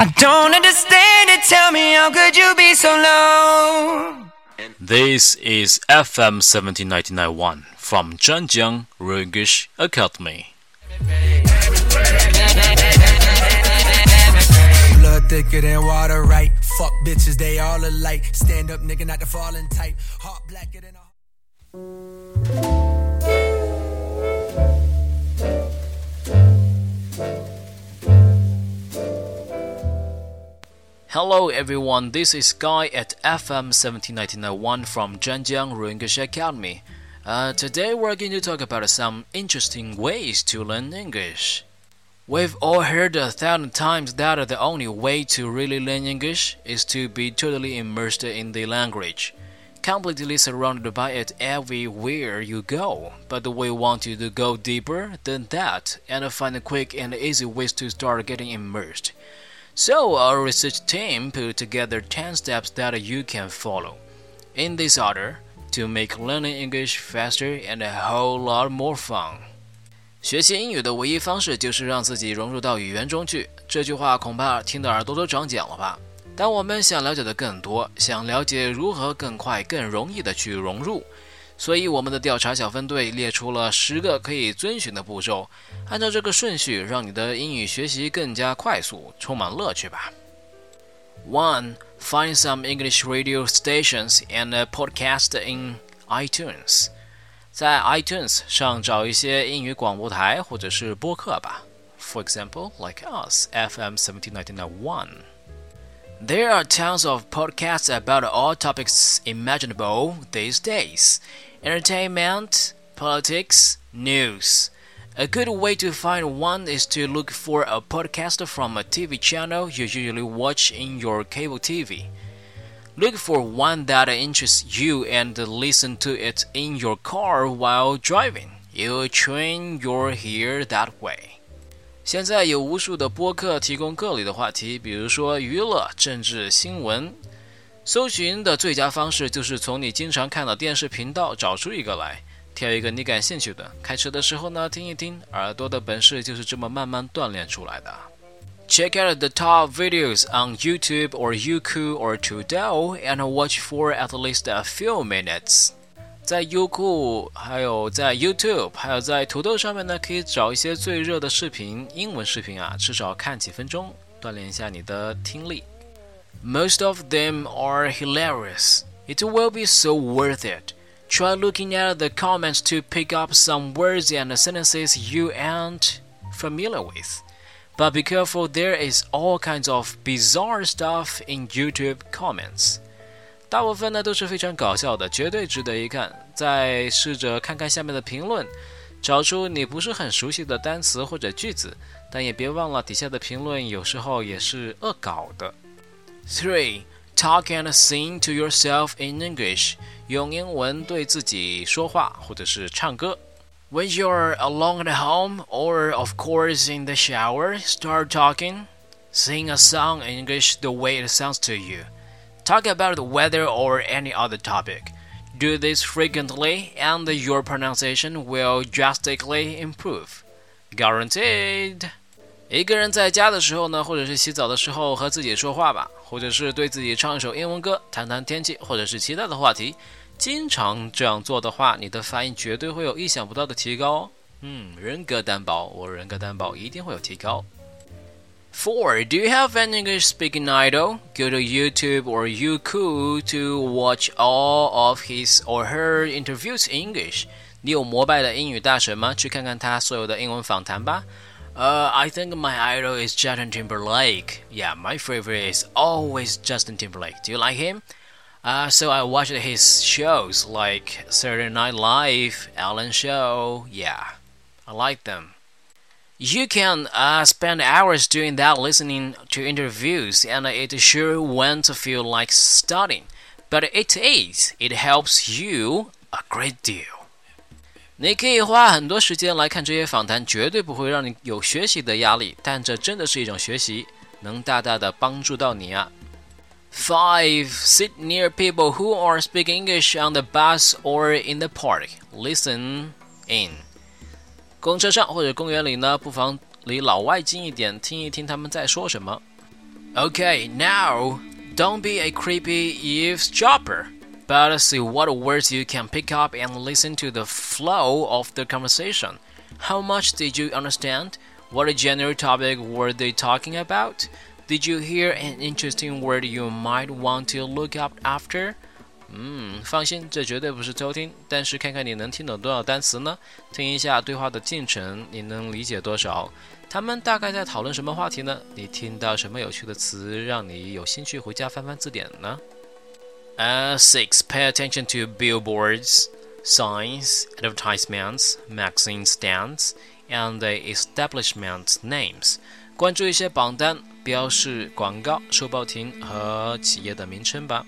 I don't understand it. Tell me, how could you be so low? This is FM 17991 from Zhanjiang English Academy. Blood thicker than water, right? Fuck bitches, they all alike. Stand up, nigga, not the falling type. Heart blacker than a. Hello everyone, this is Guy at FM 17991 from Zhanjiang English Academy. Uh, today we're going to talk about some interesting ways to learn English. We've all heard a thousand times that the only way to really learn English is to be totally immersed in the language, completely surrounded by it everywhere you go. But we want you to go deeper than that and find quick and easy ways to start getting immersed. So, our research team put together 10 steps that you can follow in this order to make learning English faster and a whole lot more fun. 学习英语的唯一方式就是让自己融入到语言中去。这句话恐怕听得耳朵都长茧了吧？但我们想了解的更多，想了解如何更快、更容易的去融入。所以，我们的调查小分队列出了十个可以遵循的步骤，按照这个顺序，让你的英语学习更加快速，充满乐趣吧。One, find some English radio stations and podcast in iTunes。在 iTunes 上找一些英语广播台或者是播客吧。For example, like us, FM 1791. There are tons of podcasts about all topics imaginable these days entertainment, politics, news. A good way to find one is to look for a podcast from a TV channel you usually watch in your cable TV. Look for one that interests you and listen to it in your car while driving. You train your ear that way. 现在有无数的播客提供各类的话题，比如说娱乐、政治、新闻，搜寻的最佳方式就是从你经常看的电视频道找出一个来，挑一个你感兴趣的。开车的时候呢，听一听，耳朵的本事就是这么慢慢锻炼出来的。Check out the top videos on YouTube or Youku or Tudou and watch for at least a few minutes。在优酷、还有在 YouTube、还有在土豆上面呢，可以找一些最热的视频，英文视频啊，至少看几分钟，锻炼一下你的听力。Most of them are hilarious. It will be so worth it. Try looking at the comments to pick up some words and sentences you aren't familiar with. But be careful, there is all kinds of bizarre stuff in YouTube comments. 大部分呢都是非常搞笑的，绝对值得一看。再试着看看下面的评论，找出你不是很熟悉的单词或者句子，但也别忘了底下的评论有时候也是恶搞的。Three, talk and sing to yourself in English. 用英文对自己说话或者是唱歌。When you're alone at home, or of course in the shower, start talking. Sing a song in English the way it sounds to you. Talk about the weather or any other topic. Do this frequently, and your pronunciation will drastically improve. Guaranteed. 一个人在家的时候呢，或者是洗澡的时候和自己说话吧，或者是对自己唱一首英文歌，谈谈天气，或者是其他的话题。经常这样做的话，你的发音绝对会有意想不到的提高。嗯，人格担保，我人格担保一定会有提高。Four, do you have an English speaking idol? Go to YouTube or Youku to watch all of his or her interviews in English. 你有膜拜的英语大神吗？去看看他所有的英文访谈吧。uh, I think my idol is Justin Timberlake. Yeah, my favorite is always Justin Timberlake. Do you like him? Uh, so I watched his shows like Saturday Night Live, Ellen Show. Yeah, I like them. You can uh, spend hours doing that listening to interviews, and it sure won't feel like studying. But it is. It helps you a great deal. 你可以花很多时间来看这些访谈，绝对不会让你有学习的压力，但这真的是一种学习，能大大的帮助到你啊。Five, sit near people who are speaking English on the bus or in the park. Listen in. 公车上或者公园里呢，不妨离老外近一点，听一听他们在说什么。 Okay, now don't be a creepy eavesdropper, but see what words you can pick up and listen to the flow of the conversation. How much did you understand? What general topic were they talking about? Did you hear an interesting word you might want to look up after? 嗯，放心，这绝对不是偷听。但是看看你能听懂多少单词呢？听一下对话的进程，你能理解多少？他们大概在讨论什么话题呢？你听到什么有趣的词，让你有兴趣回家翻翻字典呢？Uh, six. Pay attention to billboards, signs, advertisements, magazine stands, and the establishment names. 关注一些榜单、标示、广告、收报亭和企业的名称吧。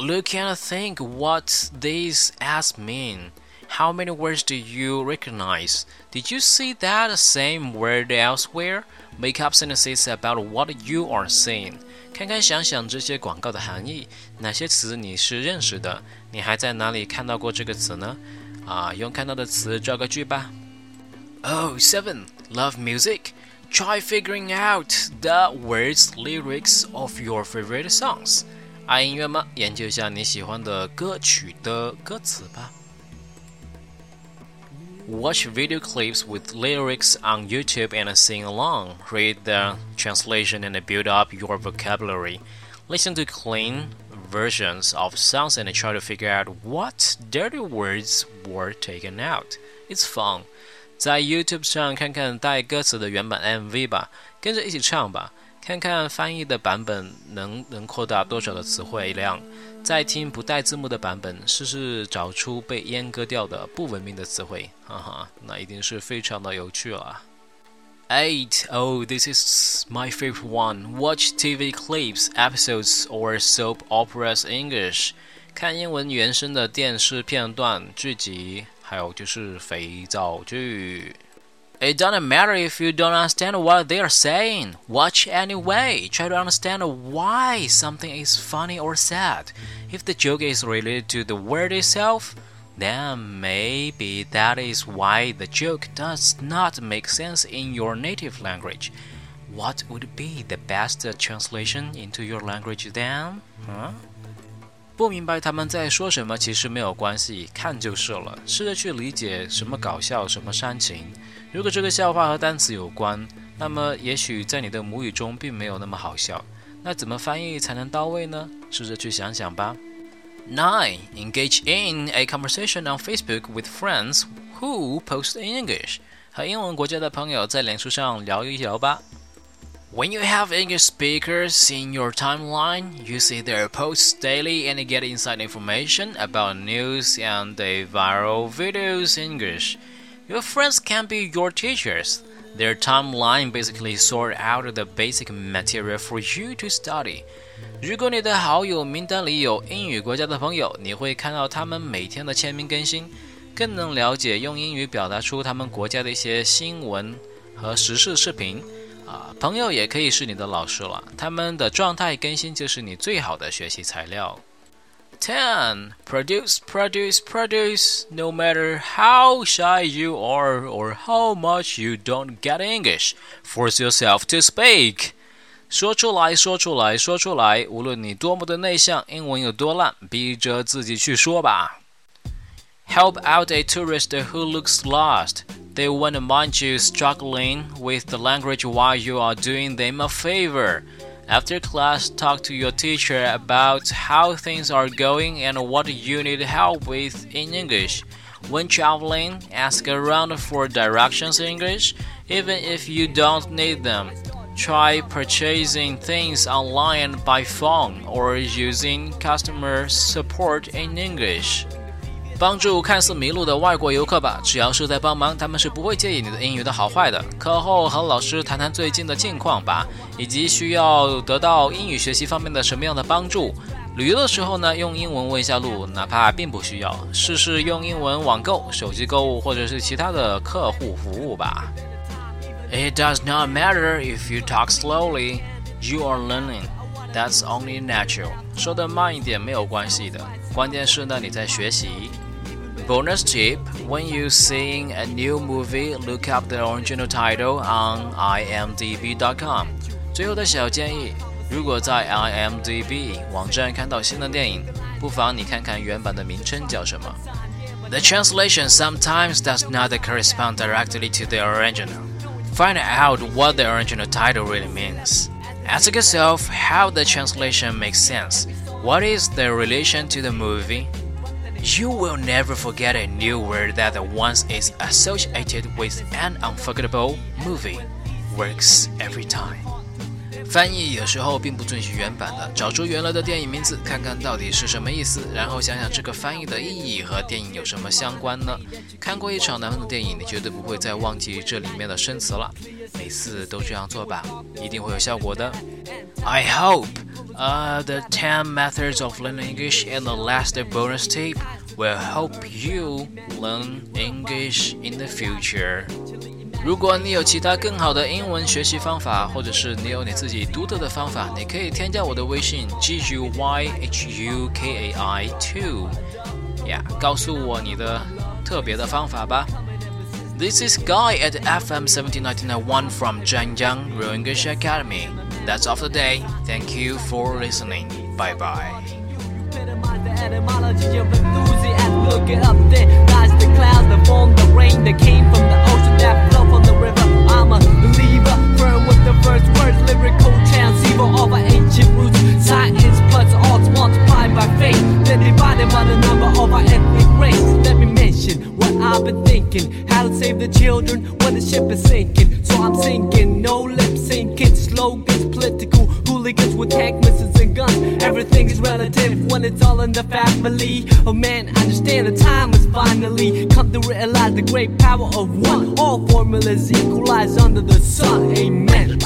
Look and think what these ads mean. How many words do you recognize? Did you see that same word elsewhere? Make up sentences about what you are seeing. 看看想想这些广告的含义，哪些词你是认识的？你还在哪里看到过这个词呢？啊，用看到的词造个句吧。Oh, seven. Love music. Try figuring out the words, lyrics of your favorite songs. 爱音乐吗？研究一下你喜欢的歌曲的歌词吧。Watch video clips with lyrics on YouTube and sing along. Read the translation and build up your vocabulary. Listen to clean versions of songs and try to figure out what dirty words were taken out. It's fun. 在 YouTube 上看看带歌词的原版 MV 吧，跟着一起唱吧。 看看翻译的版本能能扩大多少的词汇量，再听不带字幕的版本，试试找出被阉割掉的不文明的词汇，哈哈，那一定是非常的有趣了。Eight. Oh, this is my favorite one. Watch TV clips, episodes, or soap operas English. 看英文原声的电视片段、剧集，还有就是肥皂剧。It doesn't matter if you don't understand what they are saying. Watch anyway. Try to understand why something is funny or sad. If the joke is related to the word itself, then maybe that is why the joke does not make sense in your native language. What would be the best translation into your language then? Huh? 不明白他们在说什么，其实没有关系，看就是了。试着去理解什么搞笑，什么煽情。如果这个笑话和单词有关，那么也许在你的母语中并没有那么好笑。那怎么翻译才能到位呢？试着去想想吧。Nine. Engage in a conversation on Facebook with friends who post in English. 和英文国家的朋友在脸书上聊一聊吧。When you have English speakers in your timeline, you see their posts daily and get inside information about news and the viral videos in English. Your friends can be your teachers. Their timeline basically sort out the basic material for you to study. 如果你的好友名单里有英语国家的朋友，你会看到他们每天的签名更新，更能了解用英语表达出他们国家的一些新闻和时事视频。 啊，朋友也可以是你的老师了，他们的状态更新就是你最好的学习材料。Ten, produce, produce, produce. No matter how shy you are or how much you don't get English, force yourself to speak. 说出来说出来说出来，无论你多么的内向，英文有多烂，逼着自己去说吧。Help out a tourist who looks lost. They won't mind you struggling with the language while you are doing them a favor. After class, talk to your teacher about how things are going and what you need help with in English. When traveling, ask around for directions in English, even if you don't need them. Try purchasing things online by phone or using customer support in English. 帮助看似迷路的外国游客吧，只要是在帮忙，他们是不会介意你的英语的好坏的。课后和老师谈谈最近的近况吧，以及需要得到英语学习方面的什么样的帮助。旅游的时候呢，用英文问一下路，哪怕并不需要，试试用英文网购、手机购物或者是其他的客户服务吧。It does not matter if you talk slowly, you are learning. That's only natural. 说的慢一点没有关系的，关键是呢你在学习。Bonus tip when you seeing a new movie, look up the original title on imdb.com. 最后的小建议， 如果在 IMDB 网站看到新的电影，不妨你看看原版的名称叫什么。The translation sometimes does not correspond directly to the original. Find out what the original title really means. Ask yourself how the translation makes sense. What is the relation to the movie? You will never forget a new word that once is associated with an unforgettable movie. Works every time. 翻译有时候并不遵循原版的，找出原来的电影名字，看看到底是什么意思，然后想想这个翻译的意义和电影有什么相关呢？看过一场难忘的电影，你绝对不会再忘记这里面的生词了。每次都这样做吧，一定会有效果的。I hope, uh, the ten methods of learning English and the last bonus tip will help you learn English in the future. 如果你有其他更好的英文学习方法，或者是你有你自己独特的方法，你可以添加我的微信 g u y h u k a i two，呀，告诉我你的特别的方法吧。This is Guy at FM 17991 from Zhanyang Real English Academy. That's all for today. Thank you for listening. Bye bye. Look it up there, lies the clouds that form the rain that came from the ocean that flow from the river. I'm a believer, firm with the first words, lyrical ancient roots. Science plus multiplied by faith, then divided by the number of our ethnic race. Let me mention what I've been thinking, how to save the children when the ship is sinking. So I'm no lip syncing, slogans, hooligans with tank missiles and guns. Everything is relative when it's all in the family. Oh man, I understand the time has finally come to realize the great power of one. All formulas equalize under the sun. Amen.